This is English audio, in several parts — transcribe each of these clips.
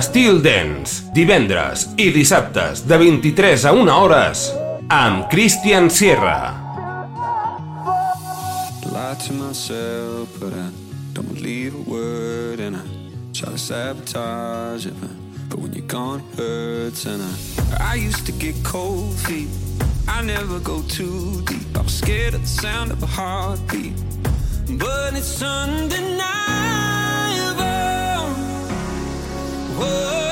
Steel Dance, divendres i dissabtes de 23 a 1 hores amb Christian Sierra. Lie to myself, but I don't a word and I try to sabotage it, but when you're gone it hurts and I, I used to get cold feet. I never go too deep. I'm scared of the sound of a heartbeat, but it's Sunday night. Oh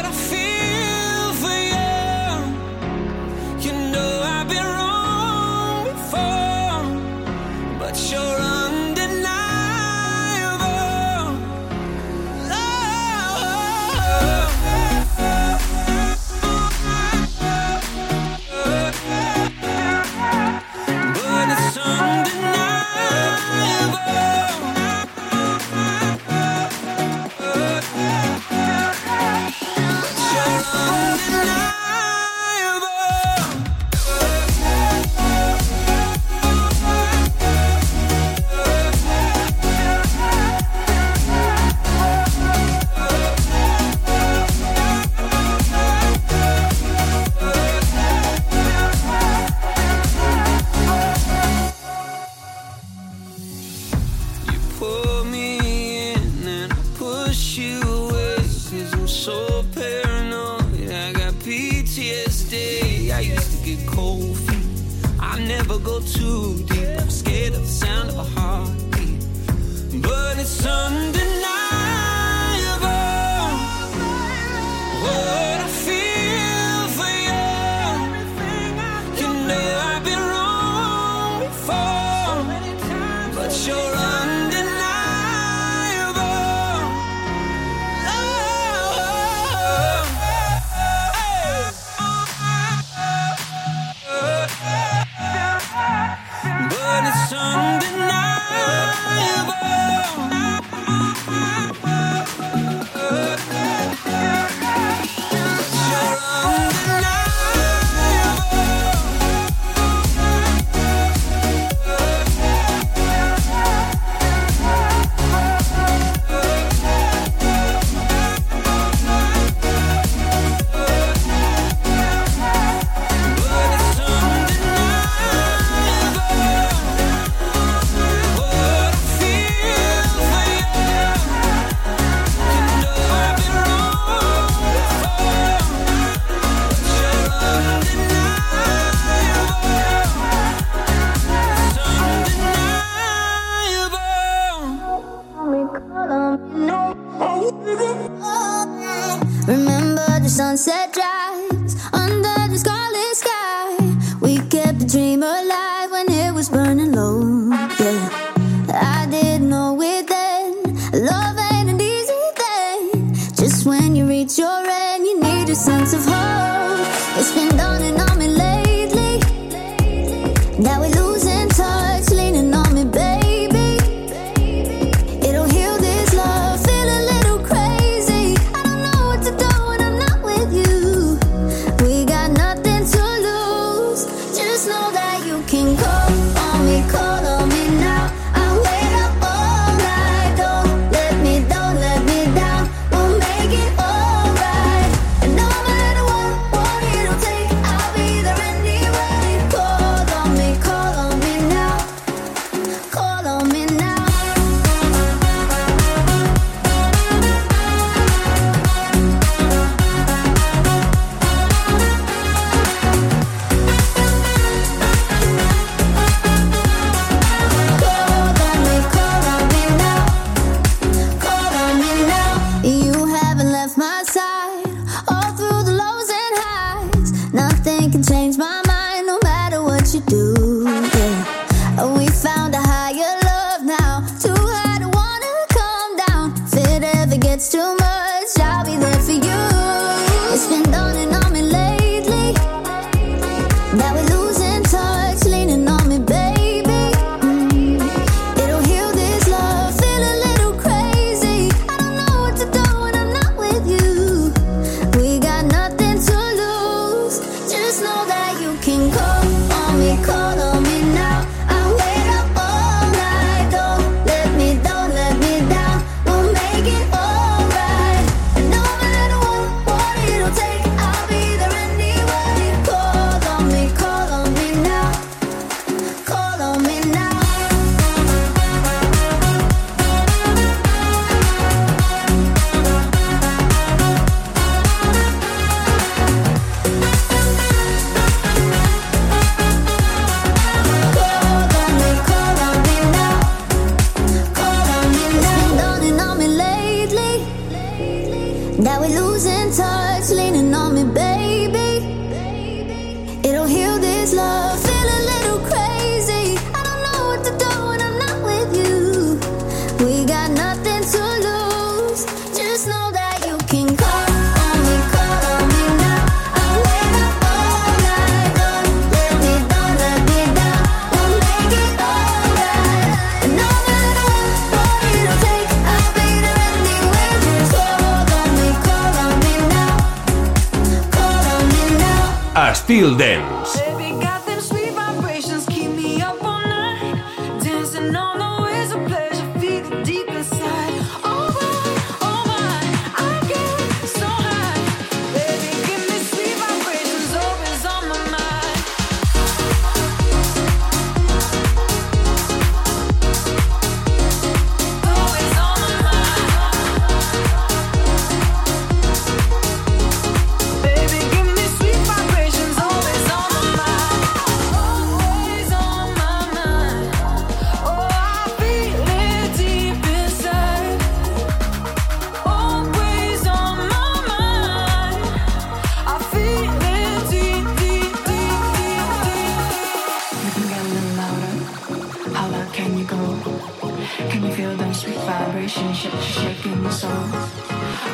Can you feel them sweet vibrations shaking your soul?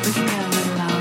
We can get a little loud.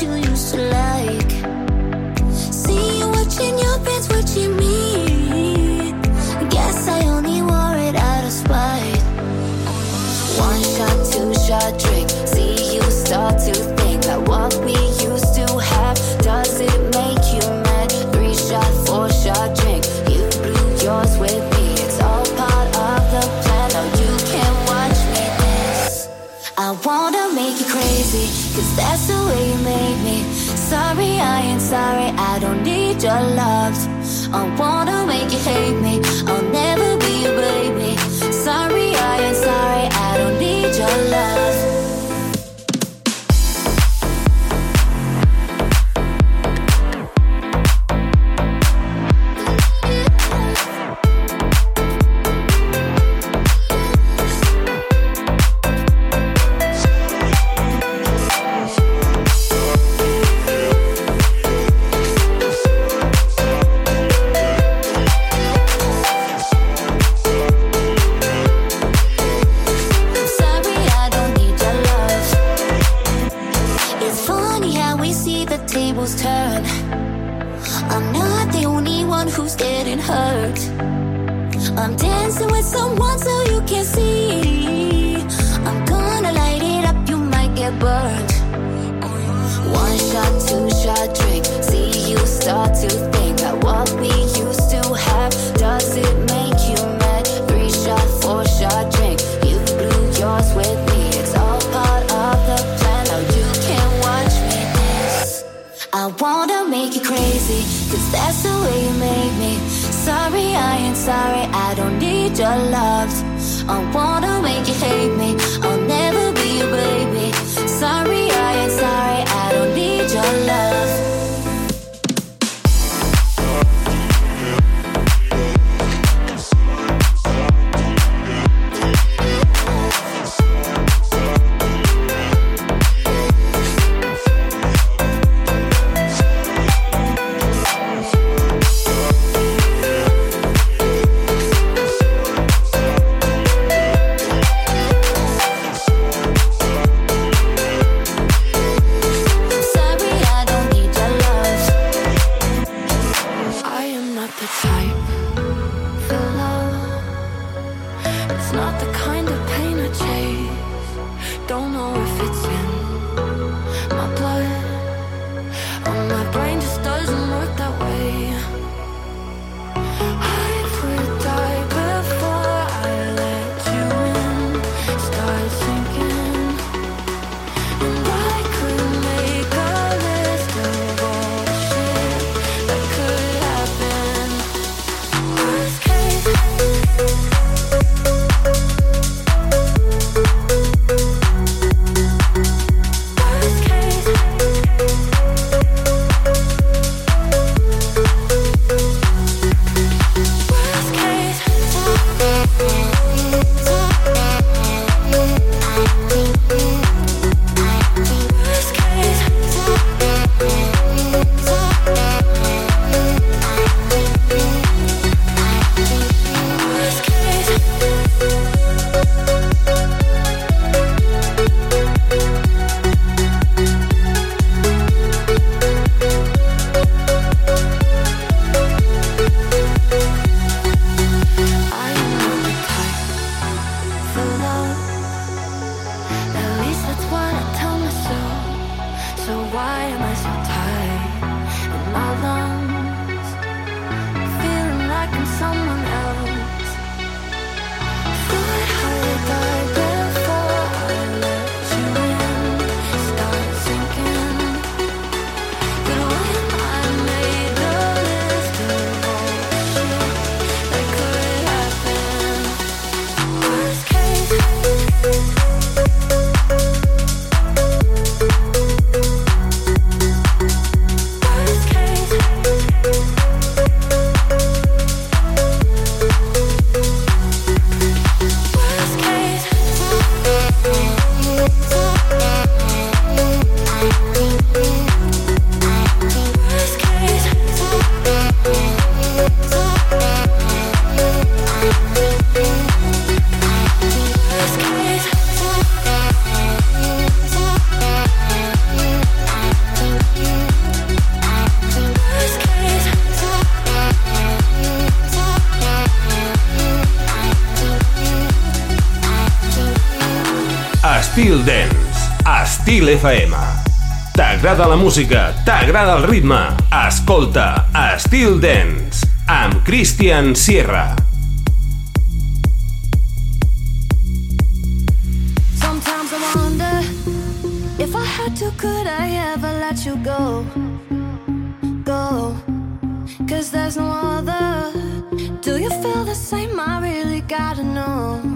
you used to like. See you watching your watching me. Guess I only wore it out of spite. One shot, two shot drink. See you start to think what we used to have does it make you mad? Three shot, four shot drink. You blew yours with me. It's all part of the plan. You can watch me dance. I wanna make you crazy, that's the sorry, I don't need your love. I wanna don't need your love. I wanna make you hate me. I t'agrada la música, t'agrada el ritme, escolta Steel Dance amb Christian Sierra. Sometimes I wonder if I had to could I ever let you go? Go. Cause there's no other. Do you feel the same? I really gotta know.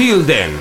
Till then,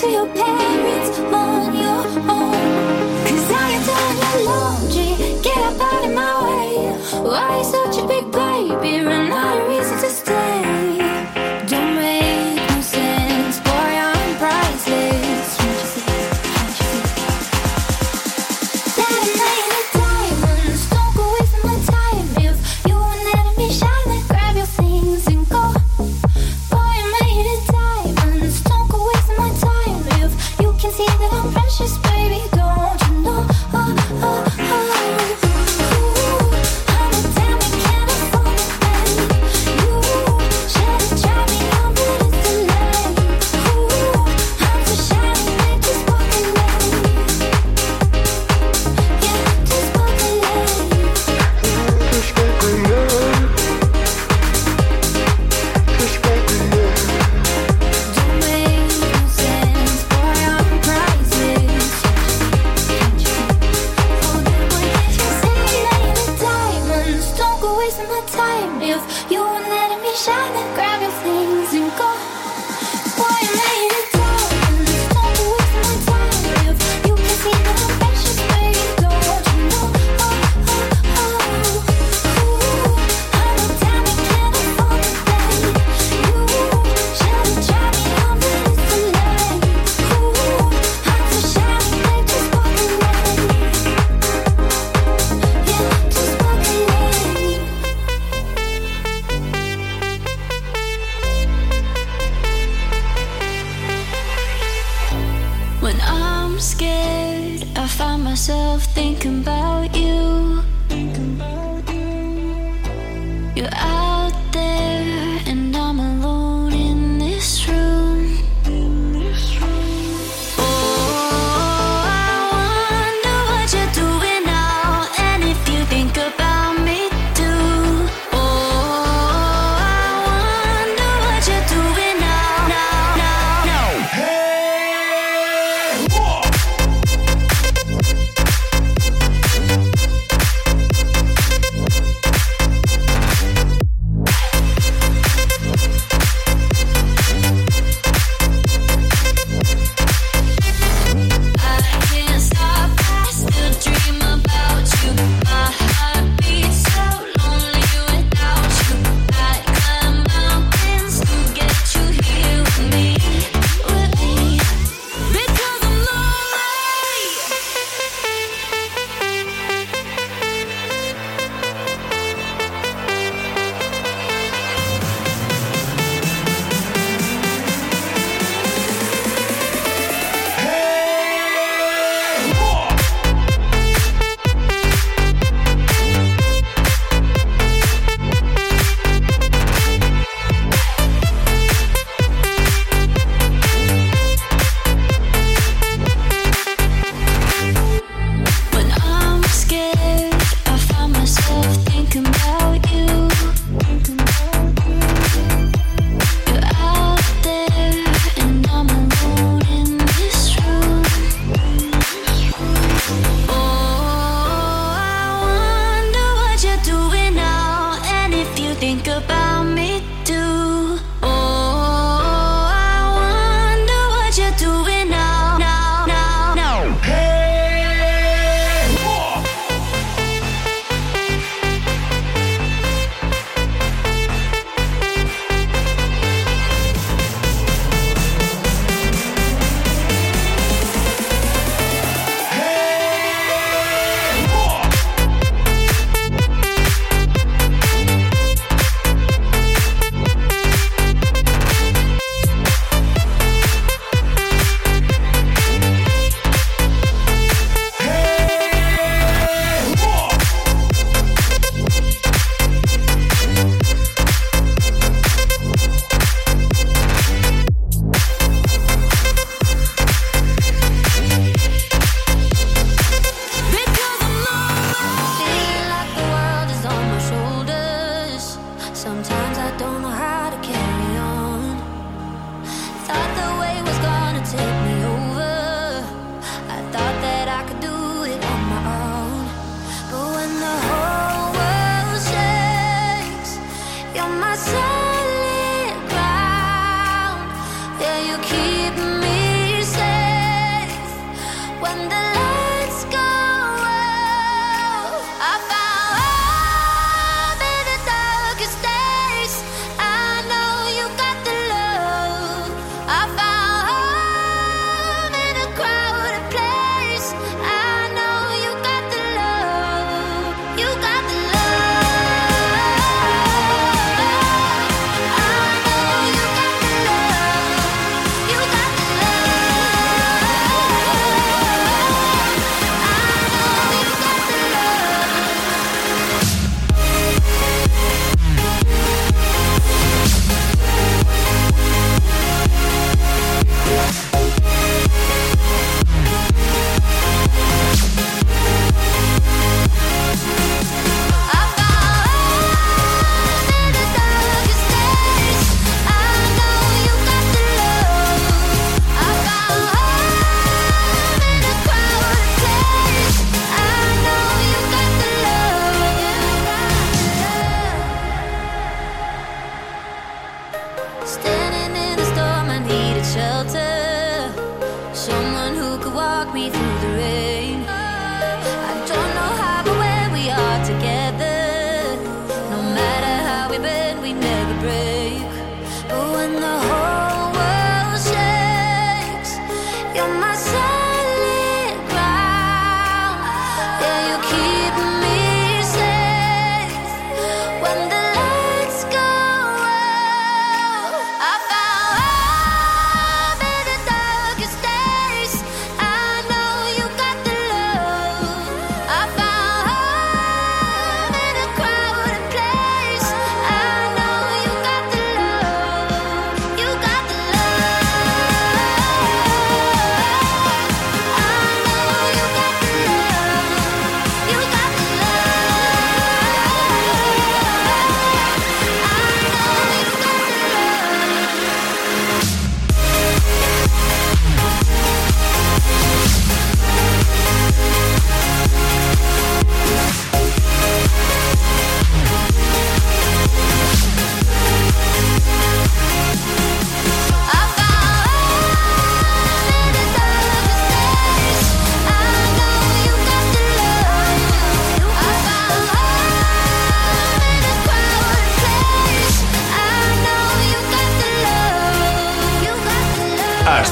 to your pain. You're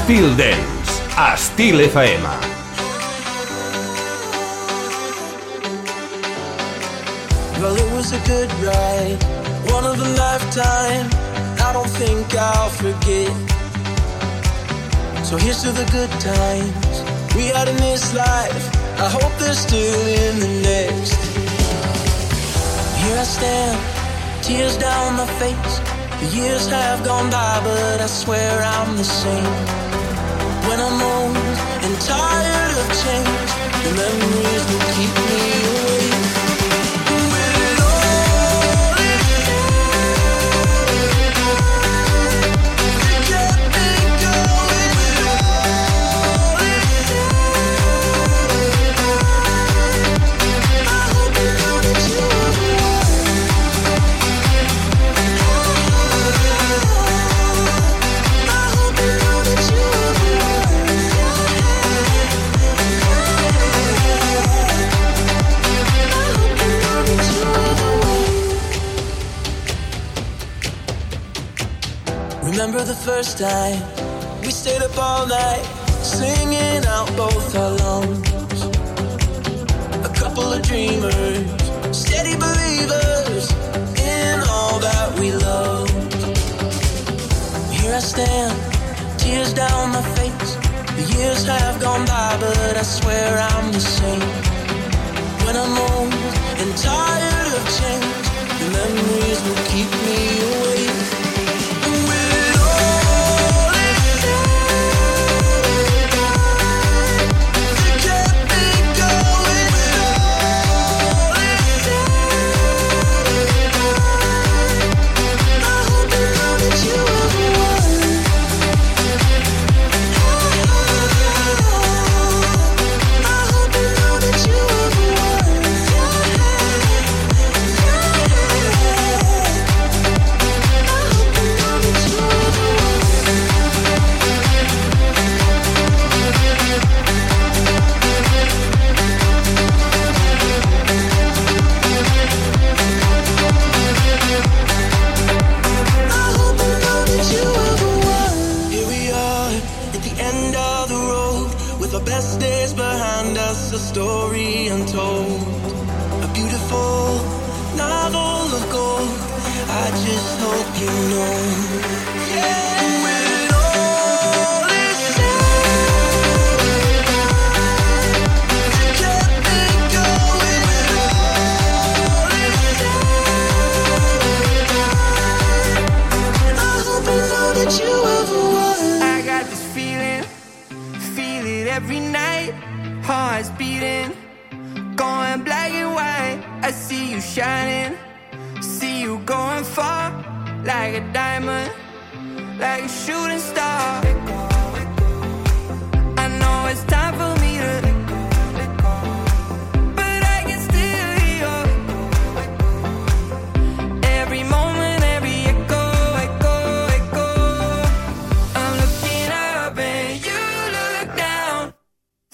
Styl Dance, a Styl FM. Well, it was a good ride, one of a lifetime. I don't think I'll forget. So here's to the good times we had in this life. I hope they're still in the next. Here I stand, tears down my face. The years have gone by, but I swear I'm the same when I'm old and tired of change. The memories will keep me away. remember the first time we stayed up all night, singing out both our lungs. A couple of dreamers, steady believers in all that we love. Here I stand, tears down my face. The years have gone by, but I swear I'm the same. When I'm old and tired of change.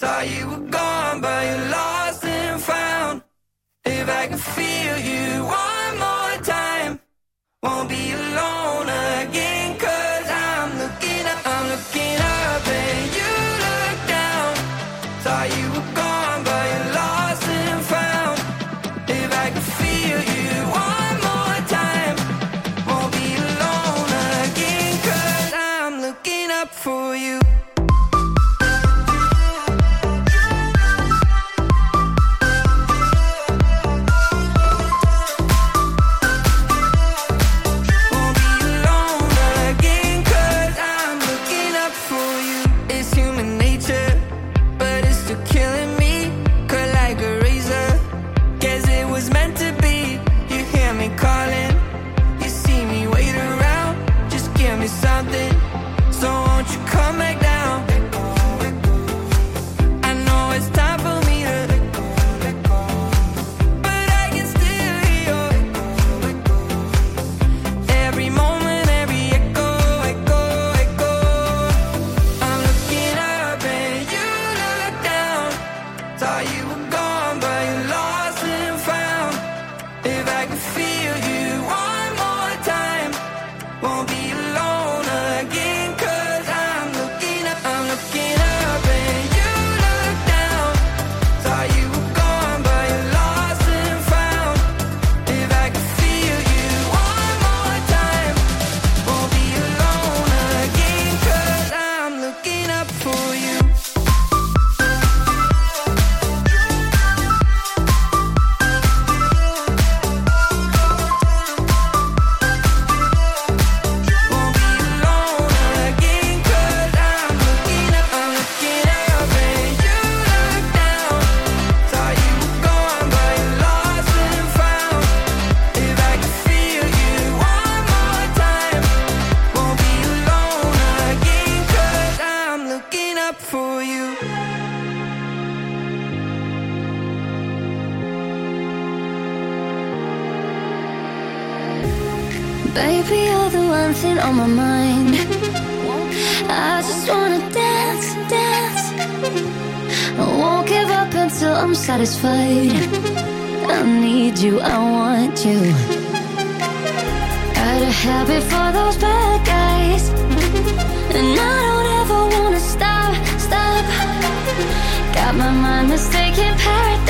thought you were gone. my mind. I just wanna dance, dance. I won't give up until I'm satisfied. I need you, I want you. Got a habit for those bad guys, and I don't ever wanna stop, stop. Got my mind mistaken paradise.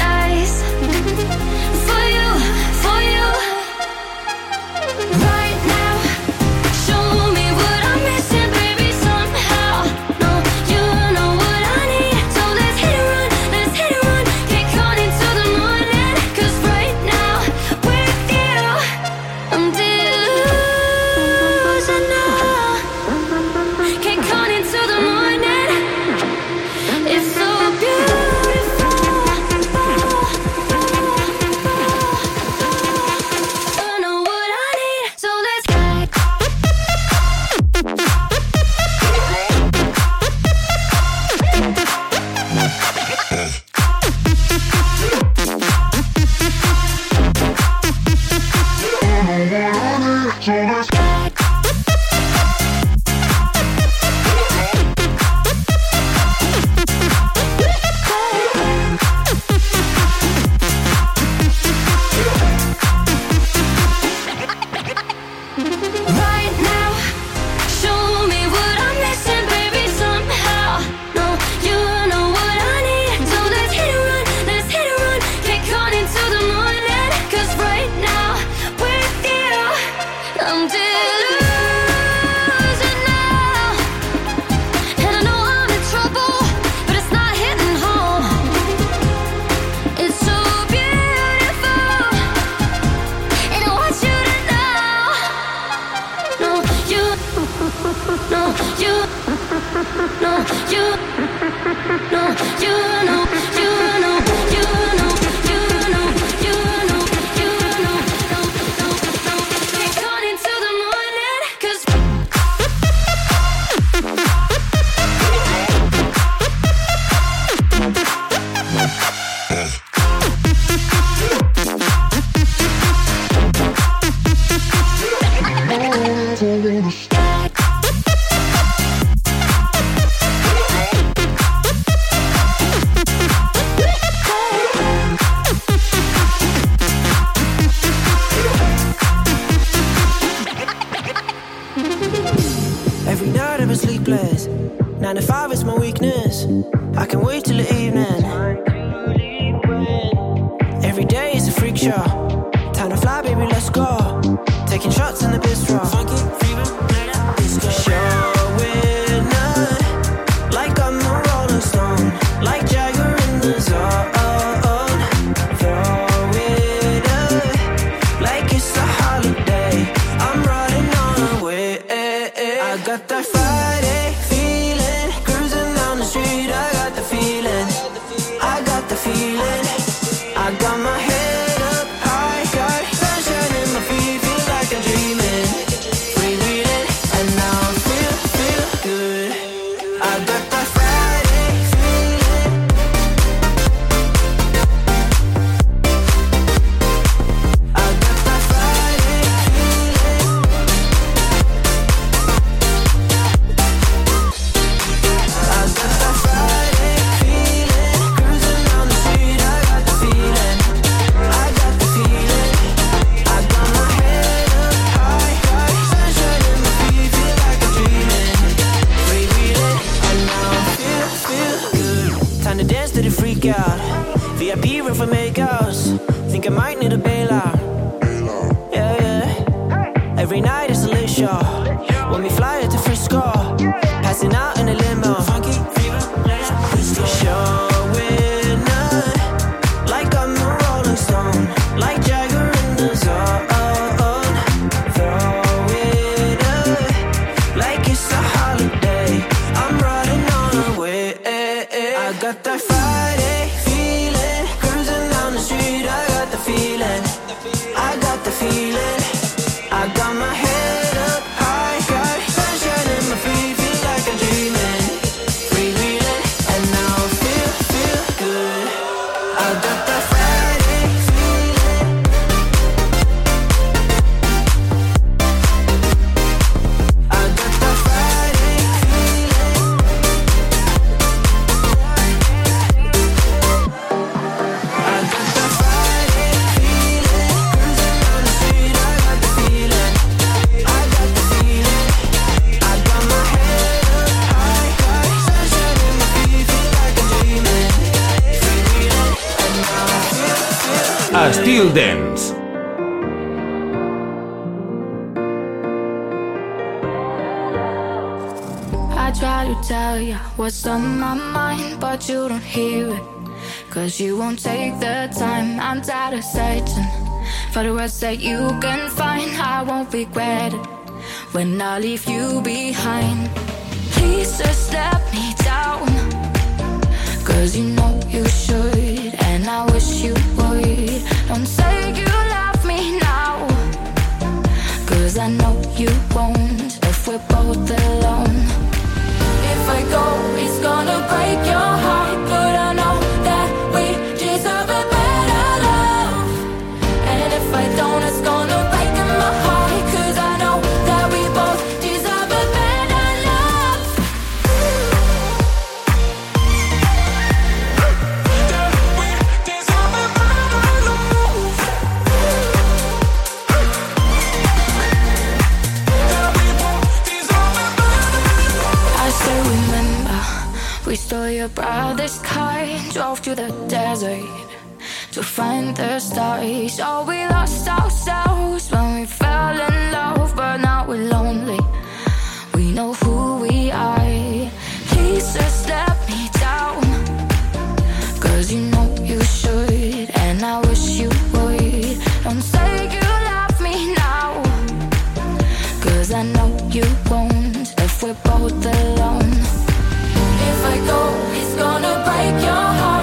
that what's on my mind, but you don't hear it. Cause you won't take the time, I'm tired of searching for the words that you can find. I won't regret it when I leave you behind. Please just let me down, cause you know you should, and I wish you would. Don't say you love me now, cause I know you won't if we're both alone go. Drove to the desert to find the stars. Oh, we lost ourselves when we fell in love, but now we're lonely. We know who we are. Please just let me down, cause you know you should, and I wish you would. Don't say you love me now, cause I know you won't if we're both alone if I go, it's gonna break your heart.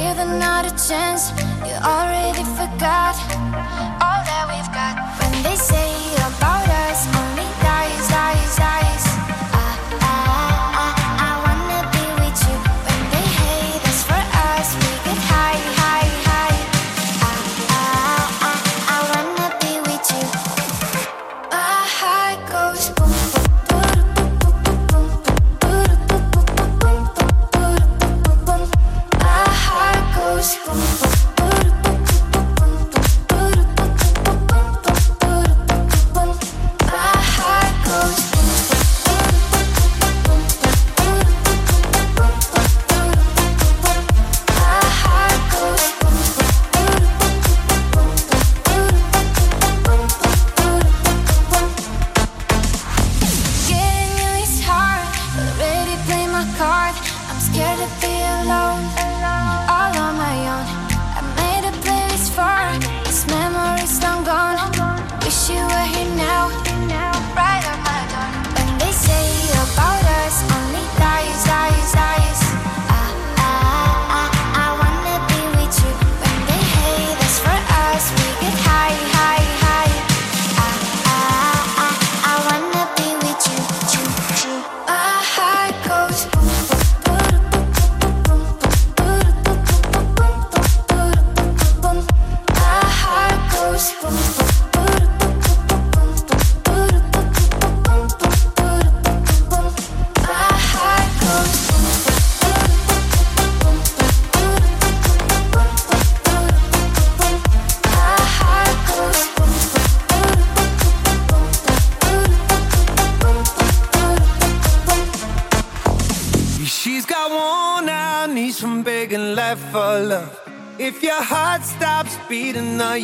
given not a chance. You already forgot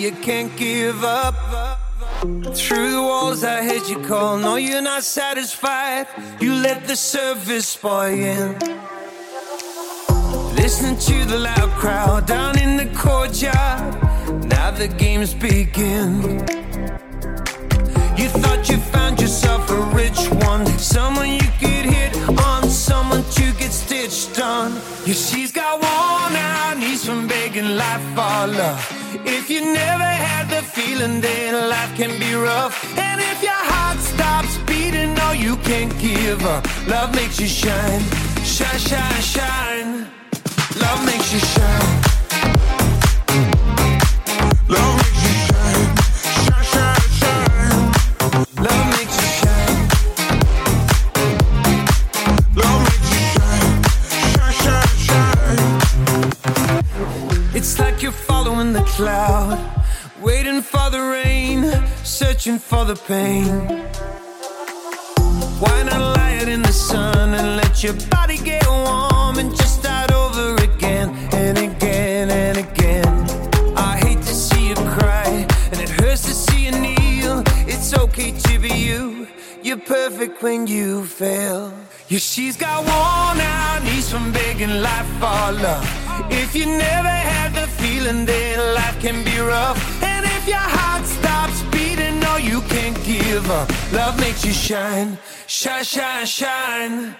you can't give up. Through the walls, I heard you call. No, you're not satisfied. You let the service boy in. Listening to the loud crowd down in the courtyard. Now the games begin. You thought you found yourself a rich one, someone you could hit on, someone to get stitched on. Yeah, she's got worn out knees from begging life for love. You never had the feeling, then life can be rough. And if your heart stops beating, no, you can't give up. Love makes you shine, shine, shine, shine. Love makes you shine. Cloud, waiting for the rain, searching for the pain. Why not lie out in the sun and let your body get warm and just start over again and again and again? I hate to see you cry and it hurts to see you kneel. It's okay to be you. You're perfect when you fail. Yeah, she's got worn out knees from begging life for love. If you never had the feeling, then life can be rough. And if your heart stops beating, no, you can't give up. Love makes you shine, shine, shine, shine.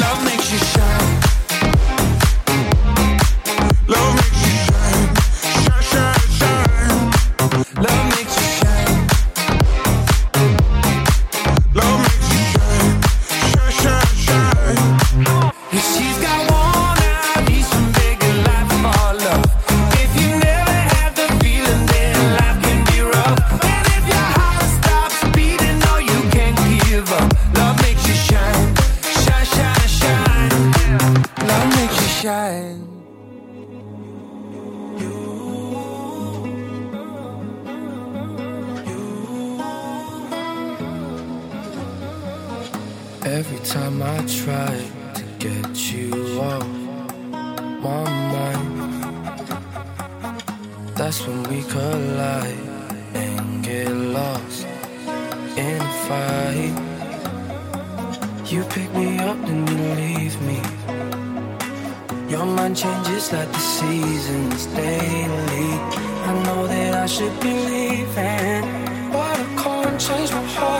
Love makes you shine. Love makes you shine, shine, shine, shine. Love makes that's when we collide and get lost in a fight. You pick me up and you leave me. Your mind changes like the seasons daily. I know that I should be leaving, but I can't change my heart,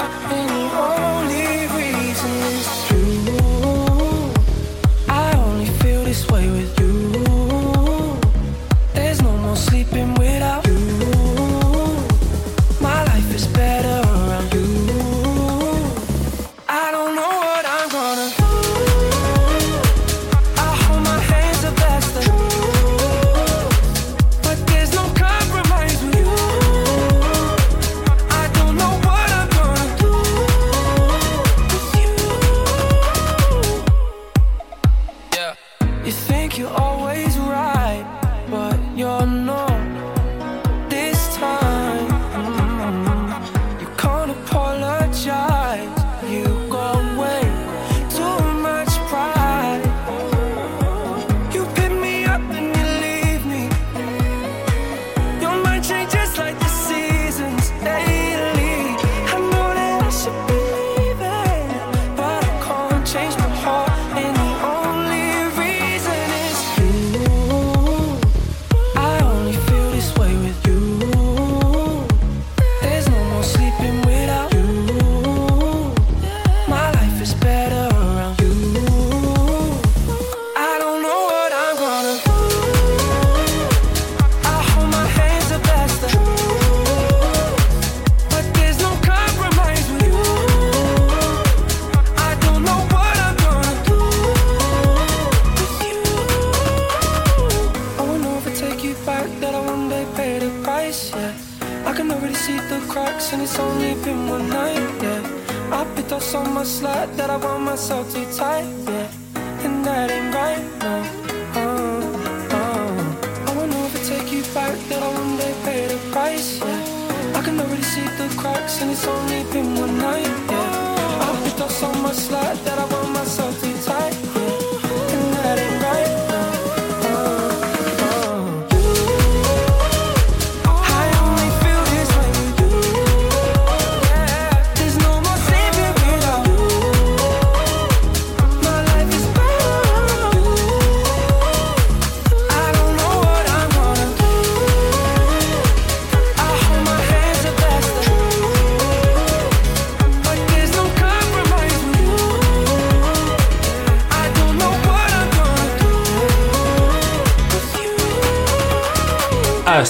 so much that I want myself too tight, yeah. And that ain't right, no. Uh, uh. I wanna overtake you back, that I one day pay the price, yeah. I can already see the cracks, and it's only been one night, yeah. I picked up so much slack that I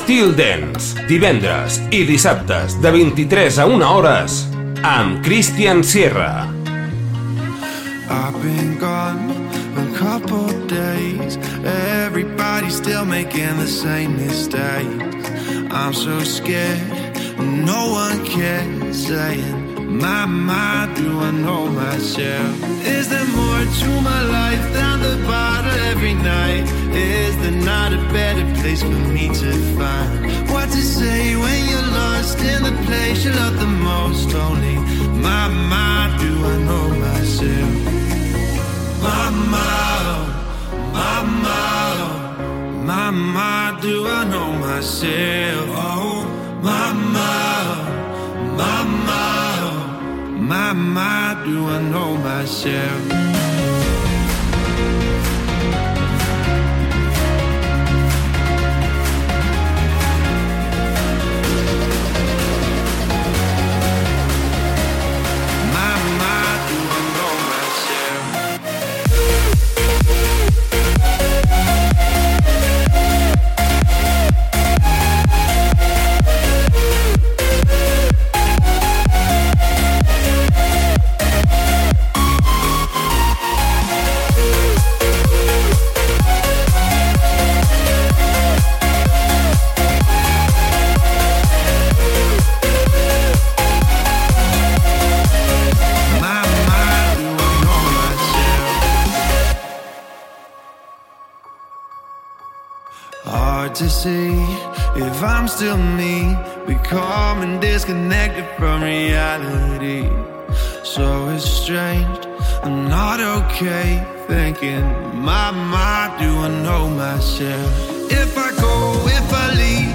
Steel Dance, divendres i dissabtes de 23 a 1 hores amb Christian Sierra. I've been gone a couple days Everybody's still making the same mistakes I'm so scared No one cares saying my mind, do I know myself? Is there more to my life than the bottle every night? Is there not a better place for me to find? What to say when you're lost in the place you love the most? Only my mind, do I know myself? Mama, mama, mama, do I know myself? Oh, mama. my, my, do I know myself? comes to me, becoming disconnected from reality. So it's strange, I'm not okay. Thinking, my mind, do I know myself? If I go, if I leave.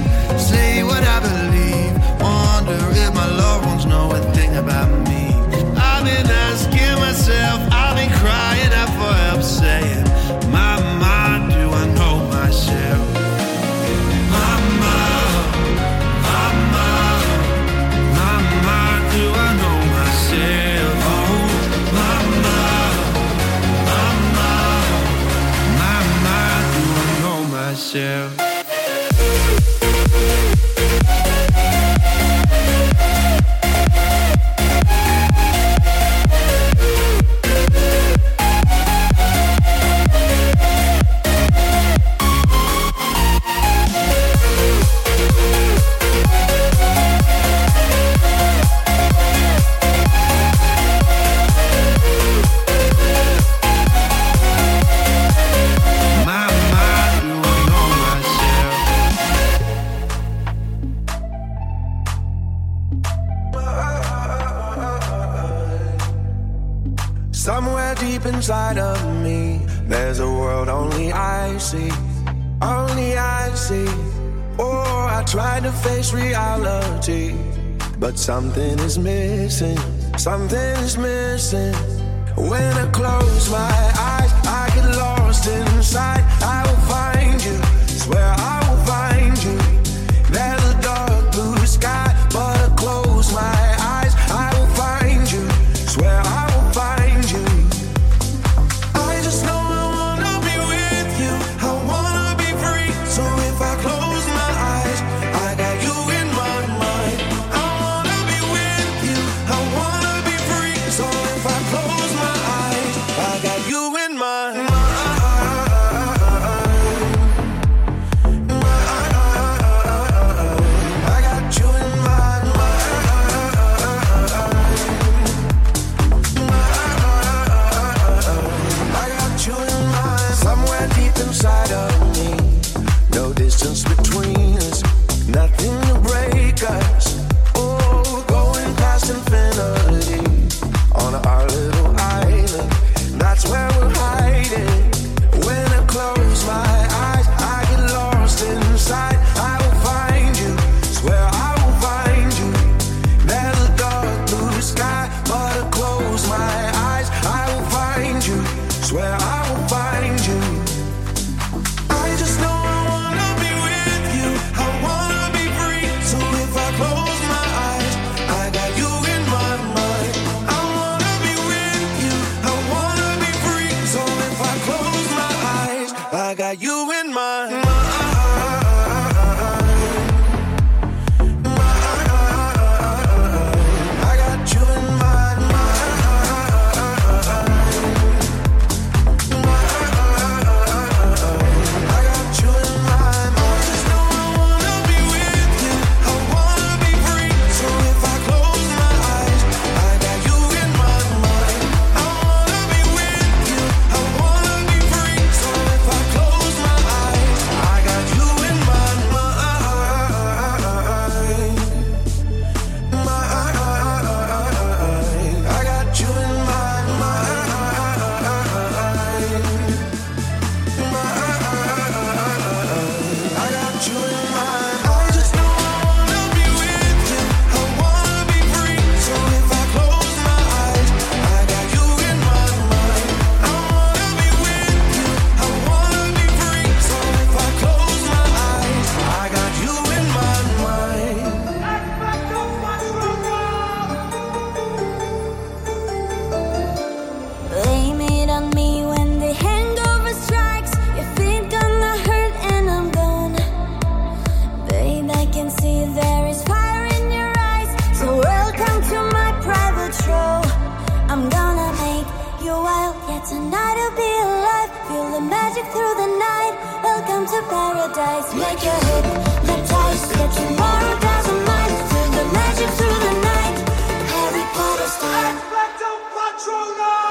myself. Yeah, tonight will be alive. Feel the magic through the night. Welcome to paradise. Make your hypnotized. Yeah, tomorrow doesn't mind. Feel the magic through the night. Harry Potter style. Expecto Patronum!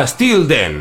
Ah, still then.